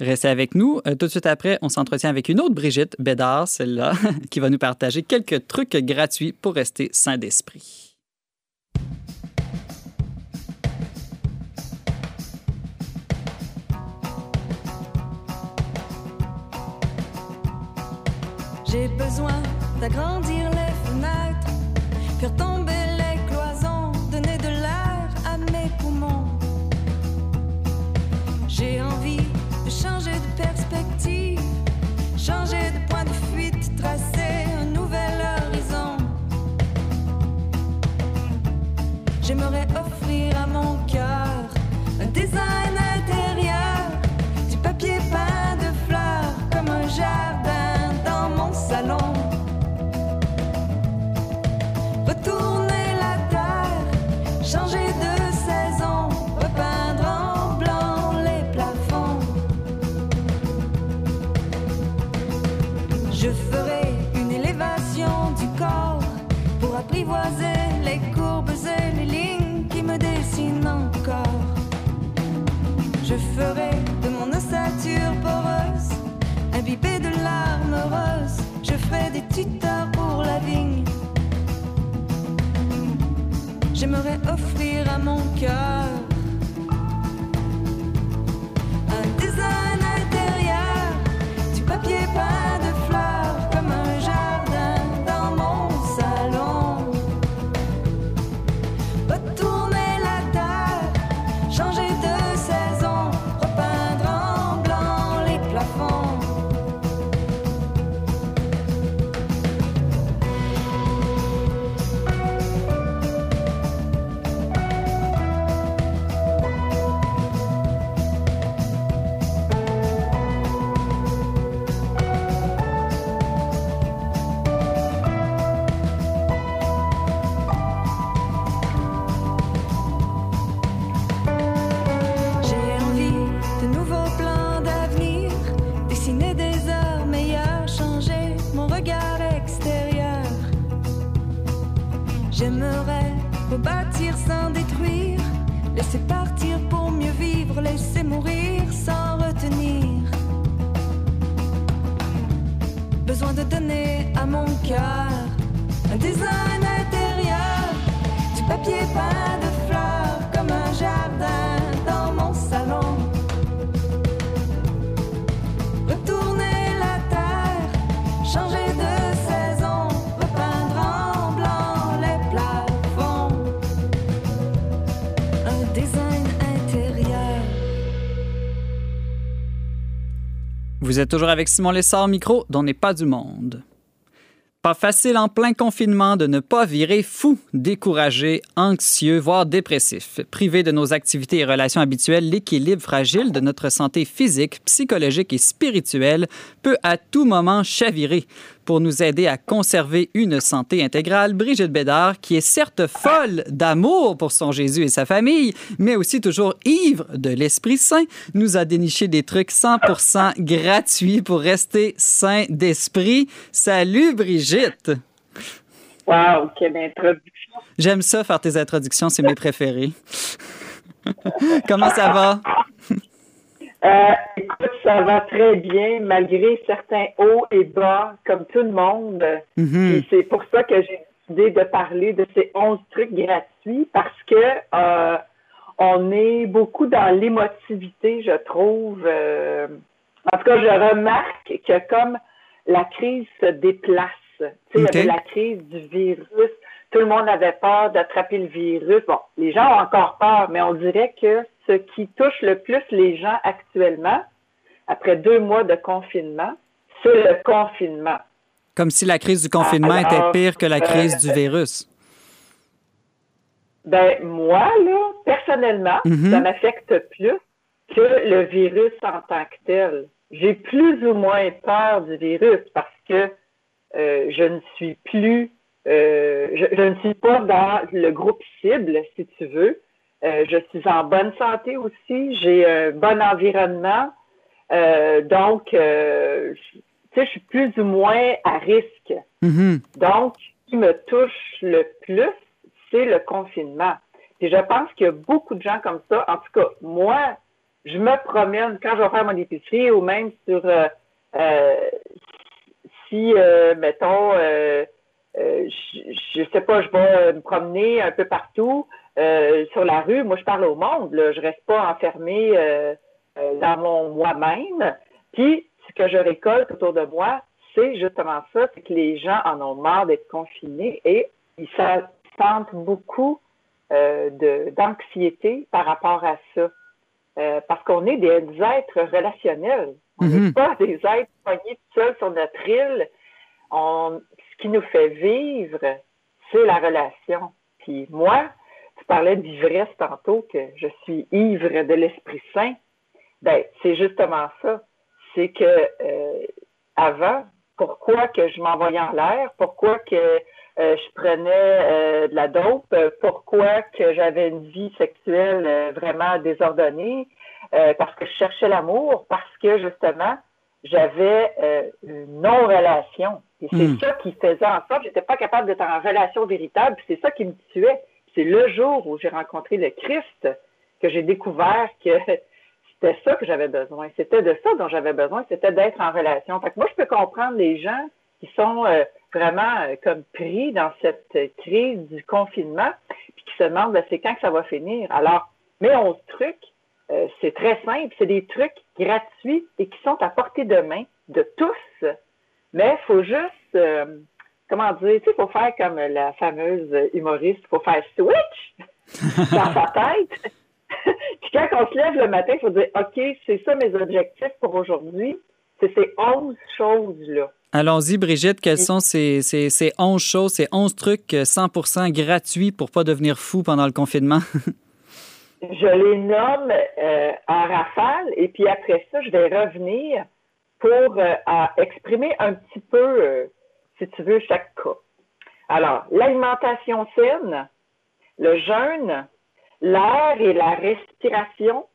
Restez avec nous. Euh, tout de suite après, on s'entretient avec une autre Brigitte Bédard, celle-là, qui va nous partager quelques trucs gratuits pour rester sain d'esprit. J'ai besoin d'agrandir les fenêtres, faire tomber les cloisons, donner de l'air à mes poumons. J'ai mon cœur Vous êtes toujours avec Simon Lessard, micro dont n'est pas du monde. Pas facile en plein confinement de ne pas virer fou, découragé, anxieux, voire dépressif. Privé de nos activités et relations habituelles, l'équilibre fragile de notre santé physique, psychologique et spirituelle peut à tout moment chavirer. Pour nous aider à conserver une santé intégrale, Brigitte Bédard, qui est certes folle d'amour pour son Jésus et sa famille, mais aussi toujours ivre de l'Esprit Saint, nous a déniché des trucs 100% gratuits pour rester sain d'esprit. Salut Brigitte! Wow, quelle introduction. J'aime ça faire tes introductions, c'est mes préférés. Comment ça va? Euh, écoute, ça va très bien, malgré certains hauts et bas, comme tout le monde. Mhm. C'est pour ça que j'ai décidé de parler de ces 11 trucs gratuits, parce que euh, on est beaucoup dans l'émotivité, je trouve. Euh, en tout cas, je remarque que comme la crise se déplace, tu sais, il y Ok. avait la crise du virus, tout le monde avait peur d'attraper le virus. Bon, les gens ont encore peur, mais on dirait que ce qui touche le plus les gens actuellement, après deux mois de confinement, c'est le confinement. Comme si la crise du confinement Alors, était pire que la crise euh, du virus. Ben, moi, là, personnellement, Mhm. ça m'affecte plus que le virus en tant que tel. J'ai plus ou moins peur du virus parce que euh, je ne suis plus, euh, je, je ne suis pas dans le groupe cible, si tu veux. Euh, je suis en bonne santé aussi, j'ai un bon environnement. Euh, donc, euh, tu sais, je suis plus ou moins à risque. Mhm. Donc, ce qui me touche le plus, c'est le confinement. Et je pense qu'il y a beaucoup de gens comme ça. En tout cas, moi, je me promène quand je vais faire mon épicerie ou même sur si, mettons, euh, euh, je, je sais pas, je vais me promener un peu partout euh, sur la rue. Moi, je parle au monde. Là. Je reste pas enfermée euh, euh, dans mon moi-même. Puis, ce que je récolte autour de moi, c'est justement ça, c'est que les gens en ont marre d'être confinés et ils se sentent beaucoup euh, d'anxiété par rapport à ça. Euh, parce qu'on est des êtres relationnels. On n'est Mhm. pas des êtres poignés tout seuls sur notre île. On, ce qui nous fait vivre, c'est la relation. Puis moi, tu parlais d'ivresse tantôt, que je suis ivre de l'Esprit Saint. Ben, c'est justement ça. C'est que euh, avant, pourquoi que je m'envoyais en l'air, pourquoi que euh, je prenais euh, de la dope, pourquoi que j'avais une vie sexuelle euh, vraiment désordonnée, euh, parce que je cherchais l'amour, parce que justement, j'avais une non-relation. Et c'est Hmm. ça qui faisait en sorte que j'étais pas capable d'être en relation véritable, puis c'est ça qui me tuait. C'est le jour où j'ai rencontré le Christ que j'ai découvert que c'était ça que j'avais besoin. C'était de ça dont j'avais besoin, c'était d'être en relation. Fait que moi, je peux comprendre les gens qui sont euh, vraiment euh, comme pris dans cette crise du confinement, puis qui se demandent ben, c'est quand que ça va finir? Alors, mais on trucs, euh, c'est très simple, c'est des trucs gratuits et qui sont à portée de main de tous. Mais il faut juste, euh, comment dire, il faut faire comme la fameuse humoriste, il faut faire switch dans sa tête. Puis quand on se lève le matin, il faut dire, OK, c'est ça mes objectifs pour aujourd'hui. C'est ces 11 choses-là. Allons-y, Brigitte, quelles sont ces, ces, ces 11 choses, ces 11 trucs euh, 100% gratuits pour pas devenir fou pendant le confinement? Je les nomme euh, en rafale et puis après ça, je vais revenir pour euh, exprimer un petit peu, euh, si tu veux, chaque cas. Alors, l'alimentation saine, le jeûne, l'air et la respiration,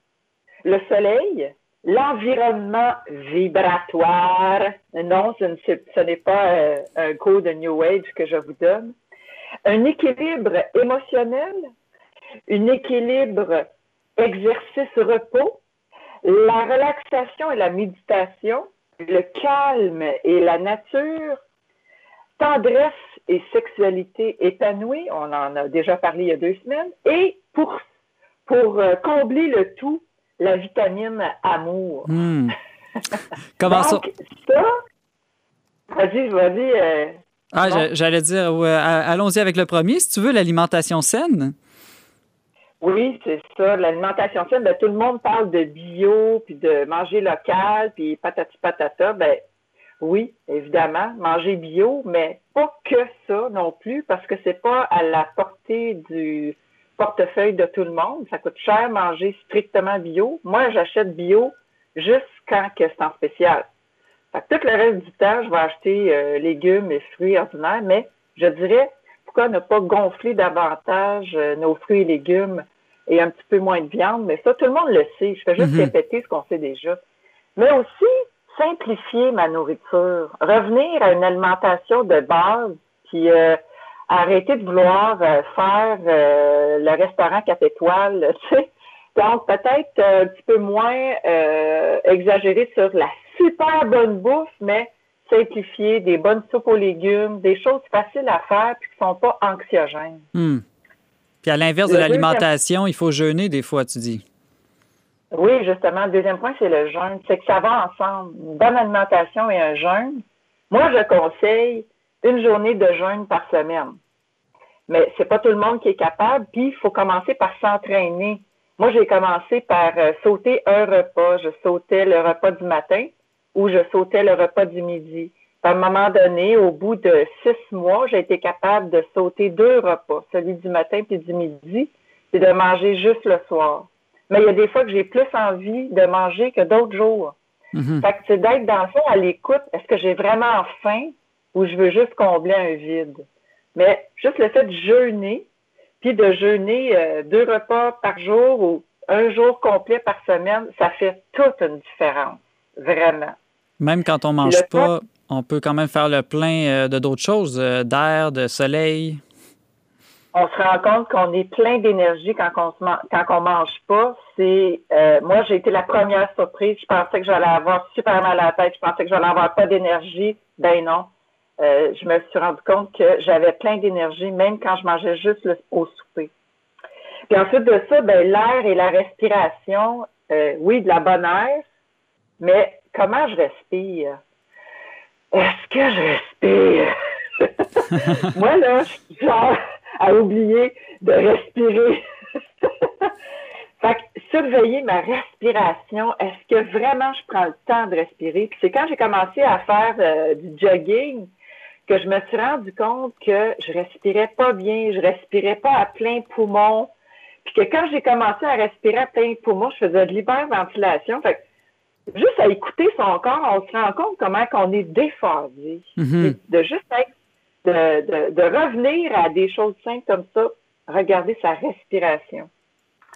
le soleil, l'environnement vibratoire. Non, ce n'est pas euh, un cours de New Age que je vous donne. Un équilibre émotionnel, un équilibre exercice-repos, la relaxation et la méditation, le calme et la nature, tendresse et sexualité épanouie, on en a déjà parlé il y a deux semaines, et pour, pour euh, combler le tout, la vitamine amour. Hmm. Comment ça? Donc, ça, vas-y, vas-y. euh, Ah, j'allais dire, ouais, allons-y avec le premier, si tu veux, l'alimentation saine. Oui, c'est ça. L'alimentation saine, ben, tout le monde parle de bio, puis de manger local, puis patati patata. Ben, oui, évidemment, manger bio, mais pas que ça non plus, parce que c'est pas à la portée du portefeuille de tout le monde. Ça coûte cher manger strictement bio. Moi, j'achète bio juste quand c'est en spécial. Fait que tout le reste du temps, je vais acheter euh, légumes et fruits ordinaires, mais je dirais, pourquoi ne pas gonfler davantage euh, nos fruits et légumes et un petit peu moins de viande? Mais ça, tout le monde le sait. Je fais juste Mhm. répéter ce qu'on sait déjà. Mais aussi, simplifier ma nourriture. Revenir à une alimentation de base, puis euh, arrêter de vouloir euh, faire euh, le restaurant 4 étoiles, tu sais. Donc, peut-être un petit peu moins exagérer sur la super bonne bouffe, mais simplifier des bonnes soupes aux légumes, des choses faciles à faire puis qui sont pas anxiogènes. Hmm. Puis à l'inverse de l'alimentation, il faut jeûner des fois, tu dis. Oui, justement, le deuxième point, c'est le jeûne. C'est que ça va ensemble. Une bonne alimentation et un jeûne. Moi, je conseille une journée de jeûne par semaine. Mais c'est pas tout le monde qui est capable, puis il faut commencer par s'entraîner. Moi, j'ai commencé par euh, sauter un repas. Je sautais le repas du matin où je sautais le repas du midi. À un moment donné, au bout de six mois, j'ai été capable de sauter deux repas, celui du matin puis du midi, et de manger juste le soir. Mais il y a des fois que j'ai plus envie de manger que d'autres jours. Mhm. Fait que c'est d'être dans le fond à l'écoute. Est-ce que j'ai vraiment faim ou je veux juste combler un vide? Mais juste le fait de jeûner, puis de jeûner euh, deux repas par jour ou un jour complet par semaine, ça fait toute une différence. Vraiment. Même quand on mange pas, on peut quand même faire le plein euh, de d'autres choses, euh, d'air, de soleil. on se rend compte qu'on est plein d'énergie quand on se man- quand on mange pas. C'est euh, moi j'ai été la première surprise. Je pensais que j'allais avoir super mal à la tête. Je pensais que j'allais avoir pas d'énergie. Ben non. Euh, je me suis rendu compte que j'avais plein d'énergie même quand je mangeais juste le- au souper. Puis ensuite de ça, ben l'air et la respiration, euh, oui, de la bonne air, mais comment je respire? Est-ce que je respire? Moi, là, je suis genre à oublier de respirer. fait que surveiller ma respiration, est-ce que vraiment je prends le temps de respirer? Puis c'est quand j'ai commencé à faire euh, du jogging que je me suis rendu compte que je respirais pas bien, je respirais pas à plein poumon. Puis que quand j'ai commencé à respirer à plein poumon, je faisais de l'hyperventilation. Fait que juste à écouter son corps, on se rend compte comment qu'on est déphasé. Mhm. De juste être, de, de, de revenir à des choses simples comme ça, regarder sa respiration.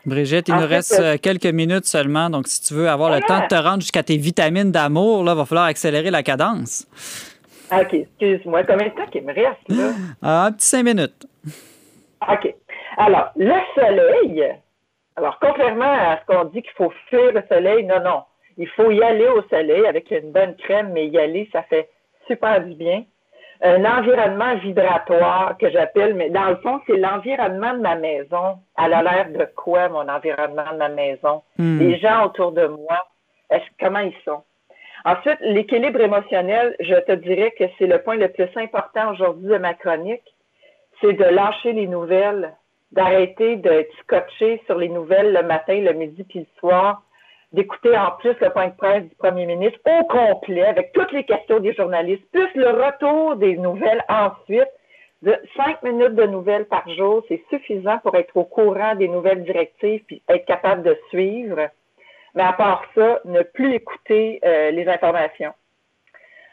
Brigitte, il En nous fait, reste euh, euh, quelques minutes seulement, donc si tu veux avoir le Ah! temps de te rendre jusqu'à tes vitamines d'amour, là, va falloir accélérer la cadence. OK, excuse-moi, combien de temps qu'il me reste, là? Ah, un petit cinq minutes. OK. Alors, le soleil, alors, contrairement à ce qu'on dit qu'il faut fuir le soleil, non, non. Il faut y aller au soleil avec une bonne crème, mais y aller, ça fait super du bien. Un environnement vibratoire que j'appelle, mais dans le fond, c'est l'environnement de ma maison. Elle a l'air de quoi, mon environnement de ma maison? Hmm. Les gens autour de moi, comment ils sont? Ensuite, l'équilibre émotionnel, je te dirais que c'est le point le plus important aujourd'hui de ma chronique. C'est de lâcher les nouvelles, d'arrêter d'être scotché sur les nouvelles le matin, le midi puis le soir, d'écouter en plus le point de presse du premier ministre au complet avec toutes les questions des journalistes, plus le retour des nouvelles ensuite. Cinq minutes de nouvelles par jour, c'est suffisant pour être au courant des nouvelles directives puis être capable de suivre. Mais à part ça, ne plus écouter euh, les informations.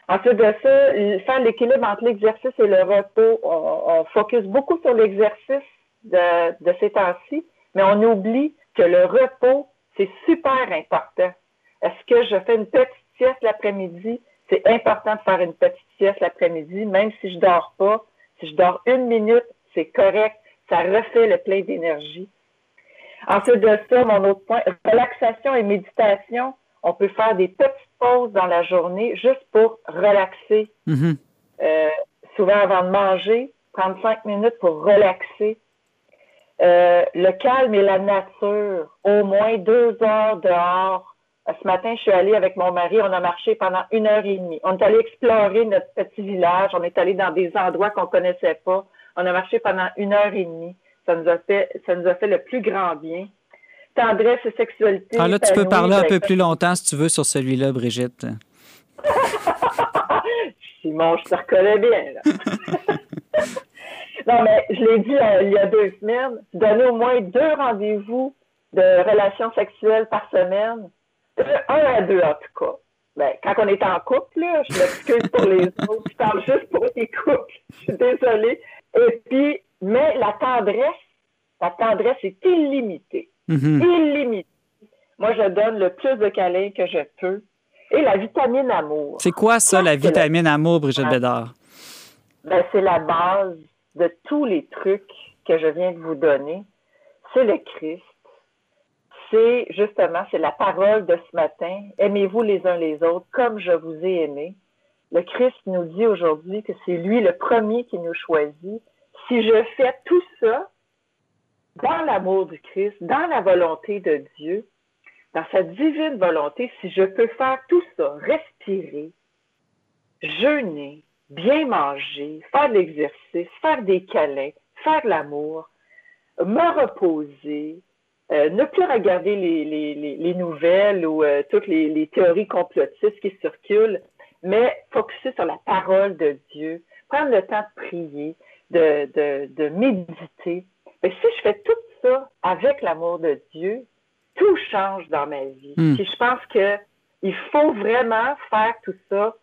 Ensuite de ça, faire l'équilibre entre l'exercice et le repos. On, focus beaucoup sur l'exercice de ces temps-ci, mais on oublie que le repos, c'est super important. Est-ce que je fais une petite sieste l'après-midi? C'est important de faire une petite sieste l'après-midi, même si je dors pas. Si je dors une minute, c'est correct. Ça refait le plein d'énergie. Ensuite de ça, mon autre point, relaxation et méditation. On peut faire des petites pauses dans la journée juste pour relaxer. Mhm. Euh, souvent avant de manger, prendre cinq minutes pour relaxer. Euh, le calme et la nature, au moins deux heures dehors. Euh, Ce matin, je suis allée avec mon mari, on a marché pendant une heure et demie. On est allé explorer notre petit village, on est allé dans des endroits qu'on connaissait pas. On a marché pendant une heure et demie. Ça nous a fait, ça nous a fait le plus grand bien. Tendresse et sexualité. Ah, là, tu peux parler un ben, peu plus longtemps si tu veux sur celui-là, Brigitte. Simon, je te reconnais bien, là. non, mais je l'ai dit euh, il y a deux semaines, donner au moins deux rendez-vous de relations sexuelles par semaine. Euh, Un à deux, en tout cas. Ben, quand on est en couple, là, je m'excuse pour les autres, je parle juste pour les couples. Je suis désolée. Et puis, mais la tendresse, la tendresse est illimitée. Mhm. Illimitée. Moi, je donne le plus de câlins que je peux. Et la vitamine amour. C'est quoi ça, la vitamine amour, Brigitte Ah. Bédard? Ben, c'est la base de tous les trucs que je viens de vous donner. C'est le Christ. C'est justement, c'est la parole de ce matin. Aimez-vous les uns les autres comme je vous ai aimé. Le Christ nous dit aujourd'hui que c'est lui le premier qui nous choisit. Si je fais tout ça dans l'amour du Christ, dans la volonté de Dieu, dans sa divine volonté, si je peux faire tout ça, respirer, jeûner, bien manger, faire de l'exercice, faire des câlins, faire de l'amour, me reposer, euh, ne plus regarder les, les, les, les nouvelles ou euh, toutes les, théories complotistes qui circulent, mais focuser sur la parole de Dieu, prendre le temps de prier, de, de, de méditer. Mais si je fais tout ça avec l'amour de Dieu, tout change dans ma vie. Hmm. Puis je pense que il faut vraiment faire tout ça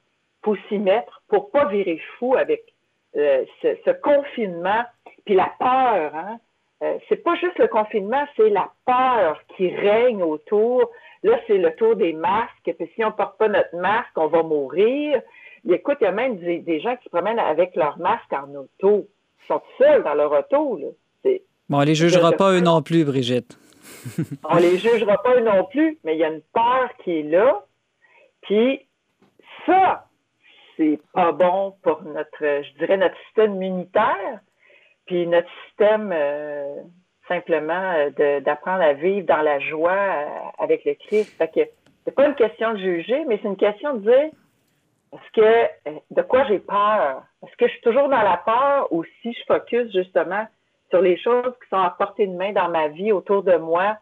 pour s'y mettre, pour pas virer fou avec euh, ce, ce confinement, puis la peur. Hein? Euh, c'est pas juste le confinement, c'est la peur qui règne autour. Là, c'est le tour des masques. Puis si on porte pas notre masque, on va mourir. Et écoute, il y a même des, des gens qui se promènent avec leur masque en auto. Ils sont seuls dans leur auto. Là. C'est- Bon, on les jugera pas eux non plus, Brigitte. on les jugera pas eux non plus, mais il y a une peur qui est là. Puis ça, c'est pas bon pour notre, je dirais, notre système immunitaire, puis notre système euh, simplement euh, d'apprendre à vivre dans la joie euh, avec le Christ. Fait que c'est pas une question de juger, mais c'est une question de dire est-ce que de quoi j'ai peur? Est-ce que je suis toujours dans la peur ou si je focus justement sur les choses qui sont à portée de main dans ma vie, autour de moi,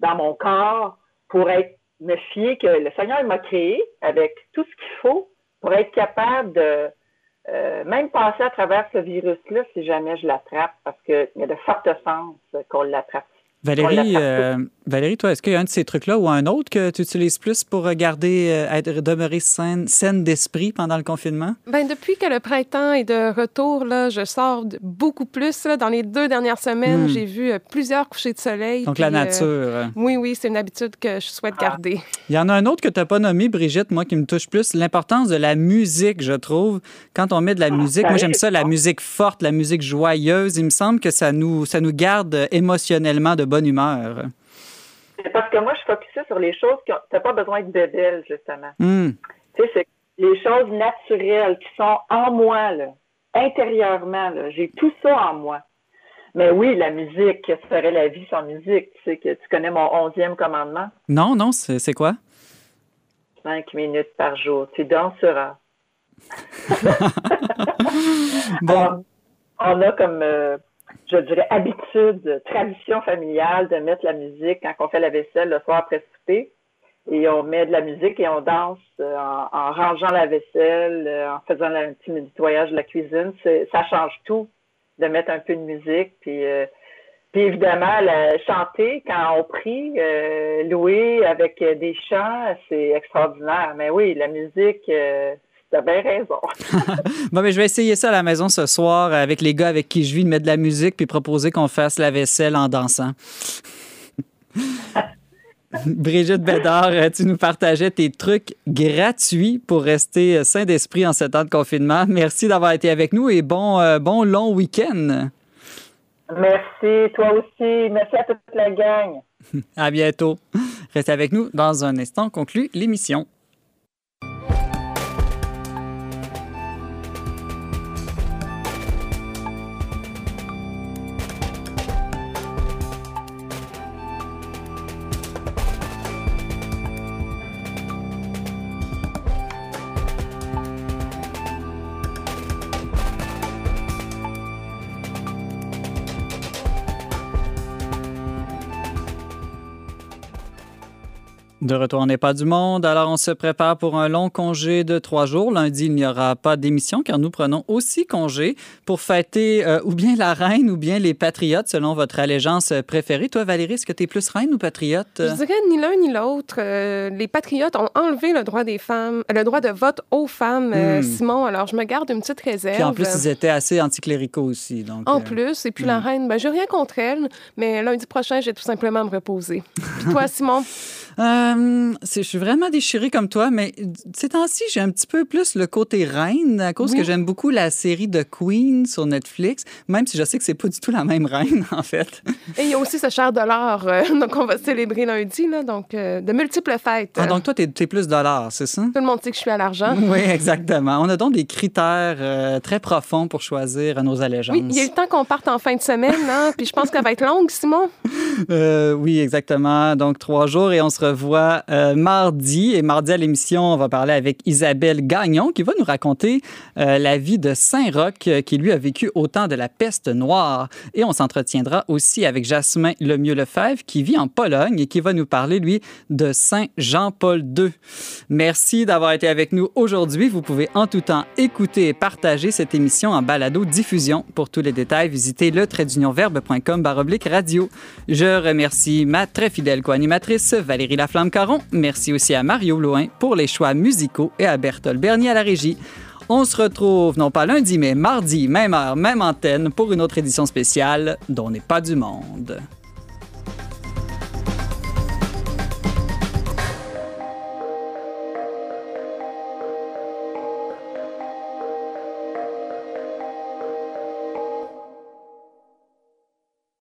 dans mon corps, pour être me fier que le Seigneur m'a créé avec tout ce qu'il faut pour être capable de euh, même passer à travers ce virus-là si jamais je l'attrape, parce qu'il y a de fortes chances qu'on l'attrape. Valérie, euh, Valérie, toi, est-ce qu'il y a un de ces trucs-là ou un autre que tu utilises plus pour garder, euh, être, demeurer saine, saine d'esprit pendant le confinement? Ben, depuis que le printemps est de retour, là, je sors beaucoup plus. là. Dans les deux dernières semaines, Hmm. j'ai vu euh, plusieurs couchers de soleil. Donc, puis, la nature. euh. oui, oui, c'est une habitude que je souhaite Ah. garder. Il y en a un autre que tu n'as pas nommé, Brigitte, moi, qui me touche plus. L'importance de la musique, je trouve. Quand on met de la musique, moi, j'aime ça, la musique forte, la musique joyeuse. Il me semble que ça nous, ça nous garde émotionnellement de bonne humeur. C'est parce que moi, je focusais sur les choses qui n'ont pas besoin de bébelles, justement. Hmm. Tu sais, c'est les choses naturelles qui sont en moi, là, intérieurement. là. J'ai tout ça en moi. Mais oui, la musique, que serait la vie sans musique? Tu sais que tu connais mon onzième commandement, Non, non, c'est c'est quoi? cinq minutes par jour. Tu danseras. Bon, Alors, on a comme, euh, je dirais, habitude, tradition familiale de mettre la musique quand on fait la vaisselle le soir après souper. Et on met de la musique et on danse euh, en, rangeant la vaisselle, euh, en faisant un petit nettoyage de la cuisine. Ça change tout de mettre un peu de musique. Puis, euh, évidemment, chanter quand on prie, louer avec des chants, c'est extraordinaire. Mais oui, la musique, t'as bien raison. Bon, mais je vais essayer ça à la maison ce soir avec les gars avec qui je vis, de mettre de la musique puis proposer qu'on fasse la vaisselle en dansant. Brigitte Bédard, tu nous partageais tes trucs gratuits pour rester sain d'esprit en ce temps de confinement. Merci d'avoir été avec nous et bon, euh, bon long week-end. Merci, toi aussi. Merci à toute la gang. À bientôt. Restez avec nous. Dans un instant, on conclut l'émission. De retour, on n'est pas du monde. Alors, on se prépare pour un long congé de trois jours. Lundi, il n'y aura pas d'émission car nous prenons aussi congé pour fêter euh, ou bien la reine ou bien les patriotes selon votre allégeance préférée. Toi, Valérie, est-ce que tu es plus reine ou patriote? Je dirais ni l'un ni l'autre. Euh, les patriotes ont enlevé le droit des femmes, le droit de vote aux femmes, euh, Hmm. Simon. Alors, je me garde une petite réserve. Puis en plus, ils étaient assez anticléricaux aussi. Donc, En plus, et puis la reine, ben, j'ai rien contre elle, mais lundi prochain, j'ai tout simplement à me reposer. Puis toi, Simon? Euh, je suis vraiment déchirée comme toi, mais ces temps-ci, j'ai un petit peu plus le côté reine à cause Oui. que j'aime beaucoup la série de Queen sur Netflix, même si je sais que c'est pas du tout la même reine, en fait. Et il y a aussi ce cher dollar euh, donc on va célébrer lundi, là, donc euh, de multiples fêtes. Ah, donc toi, t'es es plus dollar, c'est ça? Tout le monde sait que je suis à l'argent. Oui, exactement. On a donc des critères euh, très profonds pour choisir nos allégeances. Oui, il y a eu le temps qu'on parte en fin de semaine, hein, puis je pense qu'elle va être longue, Simon. Oui, exactement. Donc, trois jours et on se revoit euh, mardi. Et mardi à l'émission, on va parler avec Isabelle Gagnon qui va nous raconter euh, la vie de Saint-Roch euh, qui lui a vécu au temps de la peste noire. Et on s'entretiendra aussi avec Jasmin Lemieux-Lefebvre qui vit en Pologne et qui va nous parler, lui, de Saint Jean-Paul II. Merci d'avoir été avec nous aujourd'hui. Vous pouvez en tout temps écouter et partager cette émission en balado diffusion. Pour tous les détails, visitez le tradeunionverbe.com baroblique radio. Je remercie ma très fidèle co-animatrice Valérie Laflamme-Caron. Merci aussi à Mario Loin pour les choix musicaux et à Berthold Bernier à la régie. On se retrouve non pas lundi, mais mardi, même heure, même antenne, pour une autre édition spéciale dont n'est pas du monde.